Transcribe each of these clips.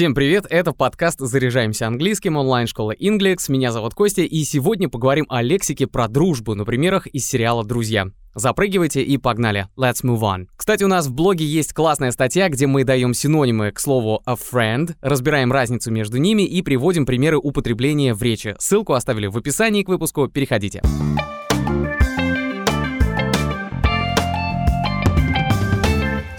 Всем привет, это подкаст «Заряжаемся английским» онлайн-школа Inglex. Меня зовут Костя, и сегодня поговорим о лексике про дружбу на примерах из сериала «Друзья». Запрыгивайте и погнали. Let's move on. Кстати, у нас в блоге есть классная статья, где мы даем синонимы к слову a friend, разбираем разницу между ними и приводим примеры употребления в речи. Ссылку оставили в описании к выпуску, переходите.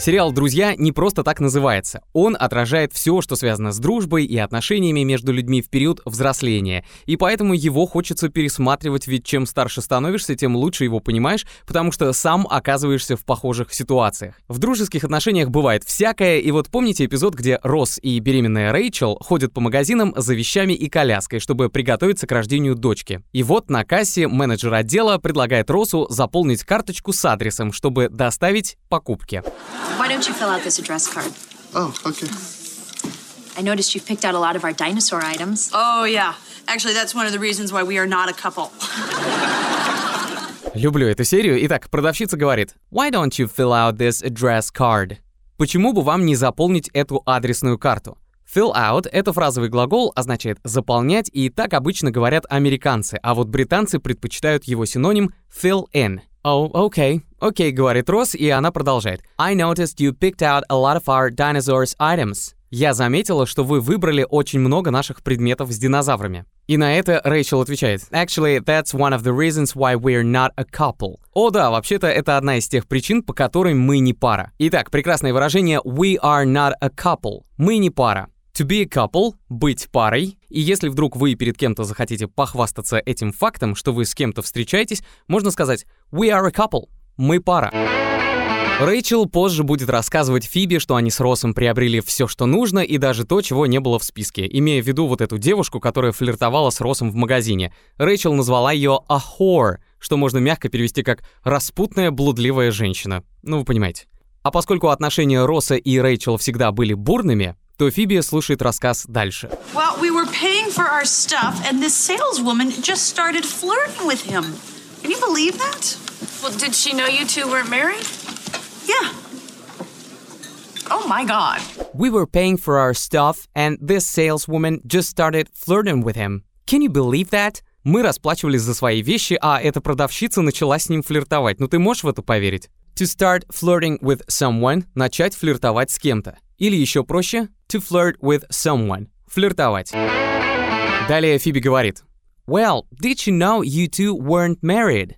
Сериал «Друзья» не просто так называется. Он отражает все, что связано с дружбой и отношениями между людьми в период взросления. И поэтому его хочется пересматривать, ведь чем старше становишься, тем лучше его понимаешь, потому что сам оказываешься в похожих ситуациях. В дружеских отношениях бывает всякое, и вот помните эпизод, где Росс и беременная Рэйчел ходят по магазинам за вещами и коляской, чтобы приготовиться к рождению дочки. И вот на кассе менеджер отдела предлагает Россу заполнить карточку с адресом, чтобы доставить покупки. Why don't you fill out this address card? Oh, okay. I noticed you've picked out a lot of our dinosaur items. Oh, yeah. Actually, that's one of the reasons why we are not a couple. Люблю эту серию. Итак, продавщица говорит, Why don't you fill out this address card? Почему бы вам не заполнить эту адресную карту? Fill out — это фразовый глагол, означает «заполнять», и так обычно говорят американцы, а вот британцы предпочитают его синоним fill in. Oh, okay. Okay, говорит Росс, и она продолжает. I noticed you picked out a lot of our dinosaurs items. Я заметила, что вы выбрали очень много наших предметов с динозаврами. И на это Рэйчел отвечает, Actually, that's one of the reasons why we're not a couple. О да, вообще-то это одна из тех причин, по которой мы не пара. Итак, прекрасное выражение We are not a couple. Мы не пара. To be a couple — быть парой. И если вдруг вы перед кем-то захотите похвастаться этим фактом, что вы с кем-то встречаетесь, можно сказать «We are a couple» — мы пара. Рэйчел позже будет рассказывать Фиби, что они с Россом приобрели все, что нужно, и даже то, чего не было в списке, имея в виду вот эту девушку, которая флиртовала с Россом в магазине. Рэйчел назвала ее «a whore», что можно мягко перевести как «распутная блудливая женщина». Ну, вы понимаете. А поскольку отношения Росса и Рэйчел всегда были бурными, то Фиби слушает рассказ дальше. Well, we were paying for our stuff, and this saleswoman just started flirting with him. Can you believe that? Well, did she know you two weren't married? Yeah. Oh my god. We were paying for our stuff, and this saleswoman just started flirting with him. Can you believe that? Мы расплачивались за свои вещи, а эта продавщица начала с ним флиртовать. Ну ты можешь в это поверить? To start flirting with someone – начать флиртовать с кем-то. Или еще проще – to flirt with someone – флиртовать. Далее Фиби говорит Well, did you know you two weren't married?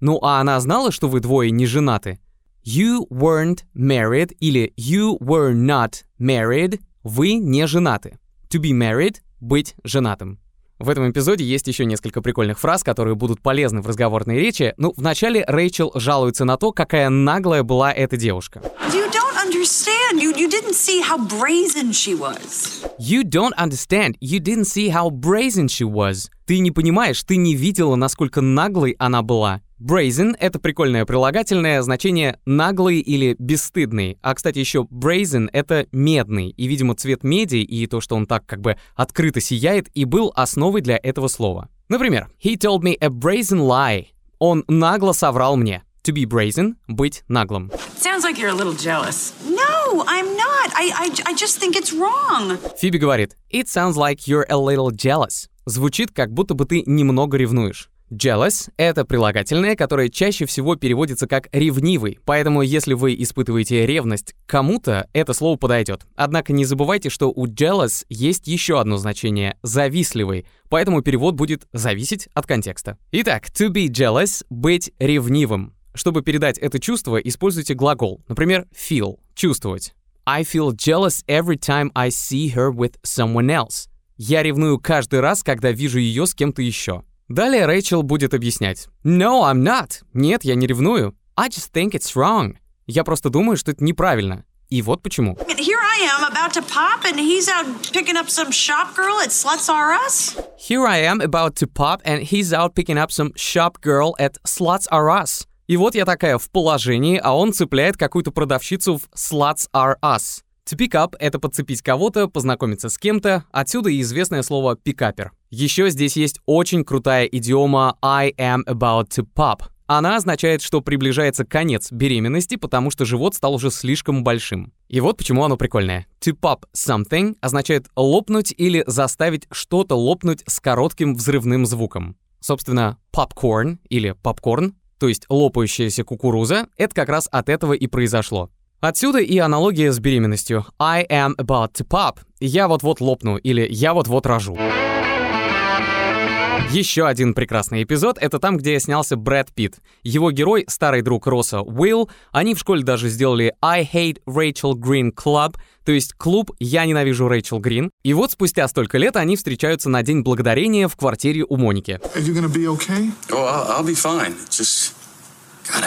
Ну а она знала, что вы двое не женаты? You weren't married или you were not married – вы не женаты. To be married – быть женатым. В этом эпизоде есть еще несколько прикольных фраз, которые будут полезны в разговорной речи. Ну, вначале Рэйчел жалуется на то, какая наглая была эта девушка. You don't understand. You, you didn't see how brazen she was. You don't understand. You didn't see how brazen she was. Ты не понимаешь, ты не видела, насколько наглой она была. Brazen — это прикольное прилагательное, значение «наглый» или «бесстыдный». А, кстати, еще brazen — это медный, и, видимо, цвет меди и то, что он так как бы открыто сияет, и был основой для этого слова. Например, «He told me a brazen lie». Он нагло соврал мне. To be brazen — быть наглым. Sounds like you're a little jealous. No, I'm not. I, I, I just think it's wrong. Фиби говорит, It sounds like you're a little jealous. Звучит, как будто бы ты немного ревнуешь. Jealous — это прилагательное, которое чаще всего переводится как «ревнивый», поэтому если вы испытываете ревность к кому-то, это слово подойдет. Однако не забывайте, что у jealous есть еще одно значение — «завистливый», поэтому перевод будет зависеть от контекста. Итак, to be jealous — быть ревнивым. Чтобы передать это чувство, используйте глагол, например, feel — чувствовать. I feel jealous every time I see her with someone else. Я ревную каждый раз, когда вижу ее с кем-то еще. Далее Рэйчел будет объяснять. No, I'm not. Нет, я не ревную. I just think it's wrong. Я просто думаю, что это неправильно. И вот почему. Here I am about to pop, and he's out picking up some shop girl at Sluts R Us. Here I am about to pop, and he's out picking up some shop girl at Sluts R Us. И вот я такая в положении, а он цепляет какую-то продавщицу в Sluts R Us. To pick up — это подцепить кого-то, познакомиться с кем-то, отсюда и известное слово пикапер. Еще здесь есть очень крутая идиома I am about to pop. Она означает, что приближается конец беременности, потому что живот стал уже слишком большим. И вот почему оно прикольное. To pop something означает лопнуть или заставить что-то лопнуть с коротким взрывным звуком. Собственно, popcorn или попкорн, то есть лопающаяся кукуруза, это как раз от этого и произошло. Отсюда и аналогия с беременностью. I am about to pop. Я вот-вот лопну или я вот-вот рожу. Еще один прекрасный эпизод — это там, где снялся Брэд Питт. Его герой, старый друг Росса Уилл, они в школе даже сделали I Hate Rachel Green Club, то есть клуб «Я ненавижу Рэйчел Грин». И вот спустя столько лет они встречаются на День Благодарения в квартире у Моники. Okay? Oh, I'll, I'll. Just, God.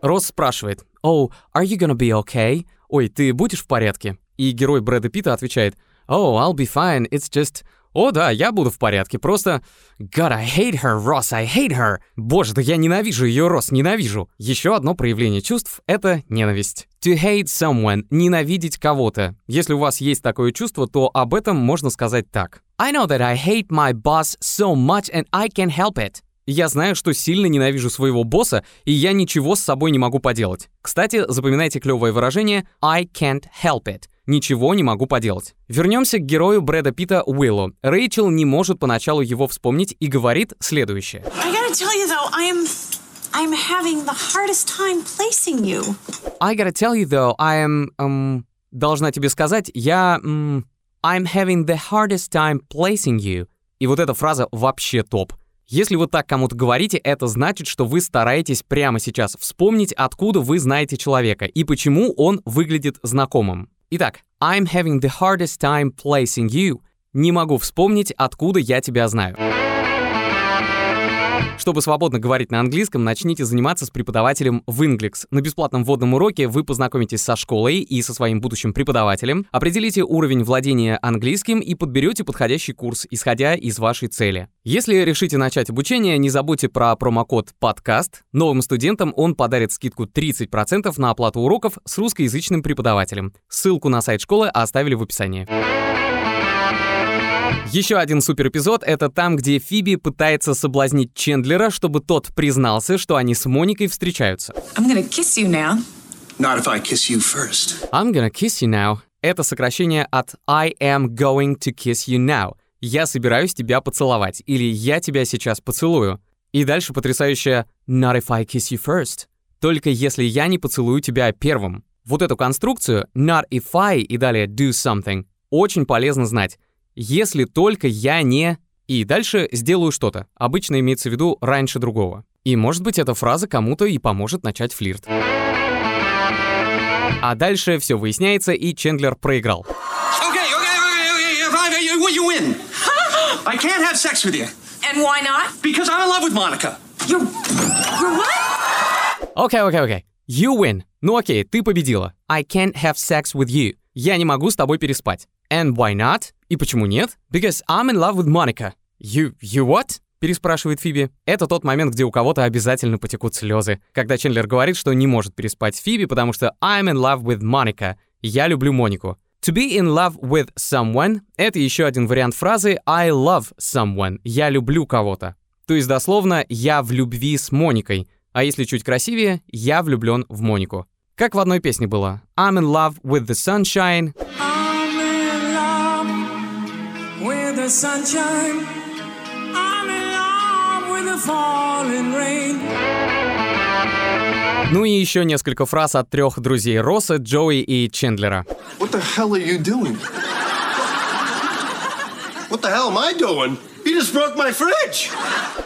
Росс спрашивает, «Oh, are you gonna be okay?» «Ой, ты будешь в порядке?» И герой Брэда Питта отвечает, «Oh, I'll be fine, it's just...» «О, да, я буду в порядке, просто...» «God, I hate her, Ross, I hate her!» «Боже, да я ненавижу ее, Росс, ненавижу!» Еще одно проявление чувств — это ненависть. To hate someone — ненавидеть кого-то. Если у вас есть такое чувство, то об этом можно сказать так. I know that I hate my boss so much and I can't help it. Я знаю, что сильно ненавижу своего босса, и я ничего с собой не могу поделать. Кстати, запоминайте клевое выражение I can't help it. Ничего не могу поделать. Вернемся к герою Брэда Питта Уиллу. Рэйчел не может поначалу его вспомнить и говорит следующее. I gotta tell you though, I'm I'm having the hardest time placing you. I gotta tell you though, I am... Um, должна тебе сказать, я... Um, I'm having the hardest time placing you. И вот эта фраза вообще топ. Если вы так кому-то говорите, это значит, что вы стараетесь прямо сейчас вспомнить, откуда вы знаете человека и почему он выглядит знакомым. Итак, I'm having the hardest time placing you. Не могу вспомнить, откуда я тебя знаю. Чтобы свободно говорить на английском, начните заниматься с преподавателем в Inglix. На бесплатном вводном уроке вы познакомитесь со школой и со своим будущим преподавателем, определите уровень владения английским и подберете подходящий курс, исходя из вашей цели. Если решите начать обучение, не забудьте про промокод «Подкаст». Новым студентам он подарит скидку 30% на оплату уроков с русскоязычным преподавателем. Ссылку на сайт школы оставили в описании. Еще один супер эпизод — это там, где Фиби пытается соблазнить Чендлера, чтобы тот признался, что они с Моникой встречаются. I'm gonna kiss you now. Not if I kiss you first. I'm gonna kiss you now. Это сокращение от I am going to kiss you now. Я собираюсь тебя поцеловать. Или я тебя сейчас поцелую. И дальше потрясающее Not if I kiss you first. Только если я не поцелую тебя первым. Вот эту конструкцию not if I и далее do something очень полезно знать. Если только я не... И дальше сделаю что-то. Обычно имеется в виду раньше другого. И может быть эта фраза кому-то и поможет начать флирт. А дальше все выясняется, и Чендлер проиграл. Okay, okay, okay, okay. You're. You're? Окей, окей, окей. You win. Ну окей, ты победила. I can't have sex with you. Я не могу с тобой переспать. And why not? И почему нет? Because I'm in love with Monica. You, you what? переспрашивает Фиби. Это тот момент, где у кого-то обязательно потекут слезы, когда Чендлер говорит, что не может переспать с Фиби, потому что I'm in love with Monica. Я люблю Монику. To be in love with someone — это еще один вариант фразы I love someone. Я люблю кого-то. То есть дословно «я в любви с Моникой», а если чуть красивее «я влюблен в Монику». Как в одной песне было I'm in love with the sunshine, I'm the sunshine. I'm in love with the falling rain. ну и еще несколько фраз от трех друзей Росса, Джоуи и Чендлера. What the hell are you doing? What the hell am I doing? You just broke my fridge.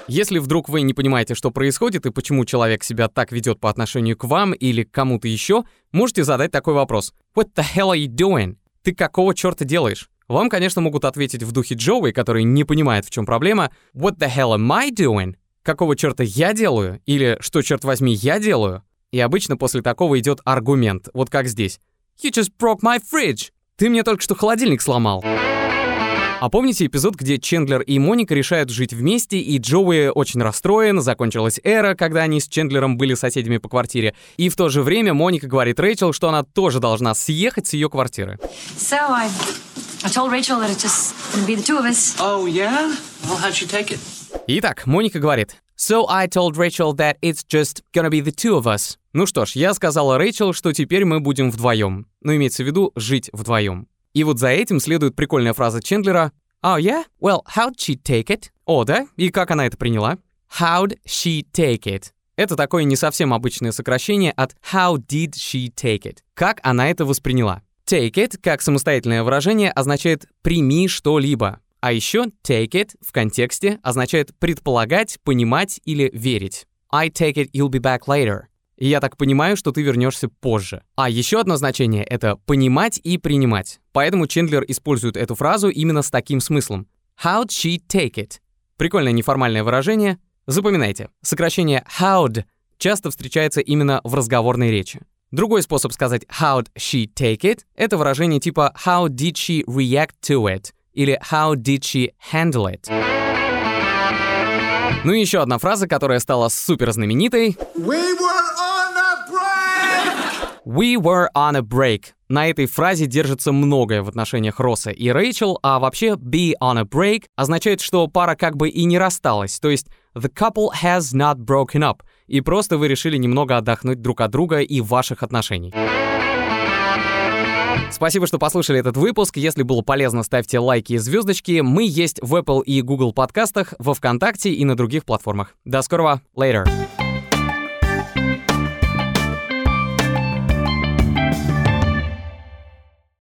Если вдруг вы не понимаете, что происходит и почему человек себя так ведет по отношению к вам или к кому-то еще, можете задать такой вопрос. What the hell are you doing? Ты какого черта делаешь? Вам, конечно, могут ответить в духе Джоуи, который не понимает, в чем проблема. What the hell am I doing? Какого черта я делаю? Или что, черт возьми, я делаю? И обычно после такого идет аргумент, вот как здесь. You just broke my fridge. Ты мне только что холодильник сломал. А помните эпизод, где Чендлер и Моника решают жить вместе, и Джоуи очень расстроен, закончилась эра, когда они с Чендлером были соседями по квартире, и в то же время Моника говорит Рэйчел, что она тоже должна съехать с ее квартиры. So I, I told Rachel that it's just gonna be the two of us. Oh, yeah? Well, how'd she take it? Итак, Моника говорит, So I told Rachel that it's just gonna be the two of us. Ну что ж, я сказала Рэйчел, что теперь мы будем вдвоем. Ну, имеется в виду жить вдвоем. И вот за этим следует прикольная фраза Чендлера Oh yeah? Well, how'd she take it? О, да? И как она это приняла? How'd she take it? Это такое не совсем обычное сокращение от How did she take it? Как она это восприняла? Take it, как самостоятельное выражение, означает «прими что-либо». А еще take it в контексте означает предполагать, понимать или верить. I take it you'll be back later. Я так понимаю, что ты вернешься позже. А еще одно значение — это понимать и принимать. Поэтому Чендлер использует эту фразу именно с таким смыслом. How'd she take it? Прикольное неформальное выражение. Запоминайте, сокращение how'd часто встречается именно в разговорной речи. Другой способ сказать how'd she take it — это выражение типа how did she react to it или how did she handle it. Ну и еще одна фраза, которая стала супер знаменитой. We were on a break! We were on a break. На этой фразе держится многое в отношениях Росса и Рэйчел, а вообще be on a break означает, что пара как бы и не рассталась, то есть the couple has not broken up, и просто вы решили немного отдохнуть друг от друга и ваших отношений. Спасибо, что послушали этот выпуск. Если было полезно, ставьте лайки и звездочки. Мы есть в Apple и Google подкастах, во Вконтакте и на других платформах. До скорого. Later.